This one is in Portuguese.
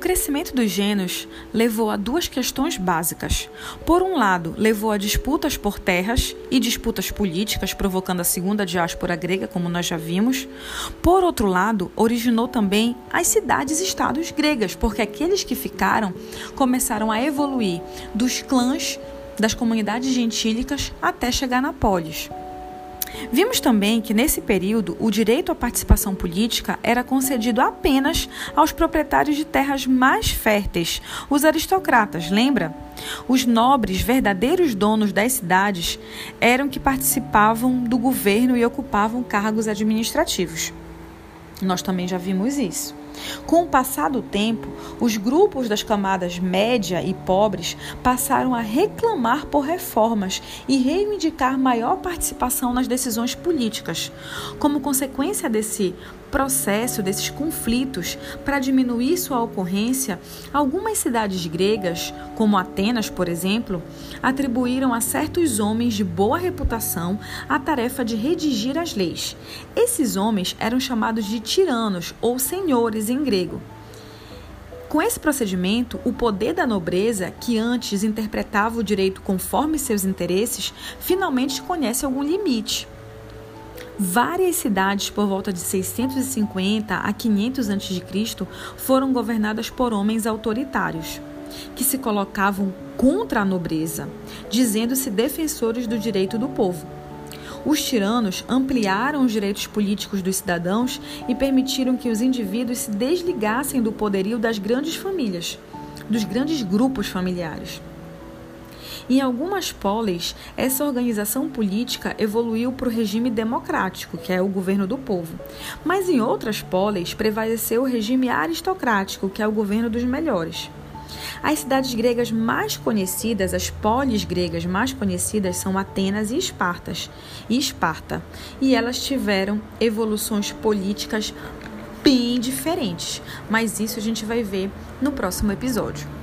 crescimento dos gênios levou a duas questões básicas. Por um lado, levou a disputas por terras e disputas políticas, provocando a segunda diáspora grega, como nós já vimos. Por outro lado, originou também as cidades-estados gregas, porque aqueles que ficaram começaram a evoluir dos clãs das comunidades gentílicas até chegar na polis. Vimos também que nesse período o direito à participação política era concedido apenas aos proprietários de terras mais férteis, os aristocratas, lembra? Os nobres, verdadeiros donos das cidades, eram que participavam do governo e ocupavam cargos administrativos. Nós também já vimos isso. Com o passar do tempo, os grupos das camadas média e pobres passaram a reclamar por reformas e reivindicar maior participação nas decisões políticas. Como consequência desse processo, desses conflitos, para diminuir sua ocorrência, algumas cidades gregas, como Atenas, por exemplo, atribuíram a certos homens de boa reputação a tarefa de redigir as leis. Esses homens eram chamados de tiranos ou senhores em grego. Com esse procedimento, o poder da nobreza, que antes interpretava o direito conforme seus interesses, finalmente conhece algum limite. Várias cidades por volta de 650 a 500 a.C. foram governadas por homens autoritários, que se colocavam contra a nobreza, dizendo-se defensores do direito do povo. Os tiranos ampliaram os direitos políticos dos cidadãos e permitiram que os indivíduos se desligassem do poderio das grandes famílias, dos grandes grupos familiares. Em algumas polis, essa organização política evoluiu para o regime democrático, que é o governo do povo. Mas em outras polis, prevaleceu o regime aristocrático, que é o governo dos melhores. As cidades gregas mais conhecidas, as polis gregas mais conhecidas são Atenas e Espartas, e Esparta, e elas tiveram evoluções políticas bem diferentes, mas isso a gente vai ver no próximo episódio.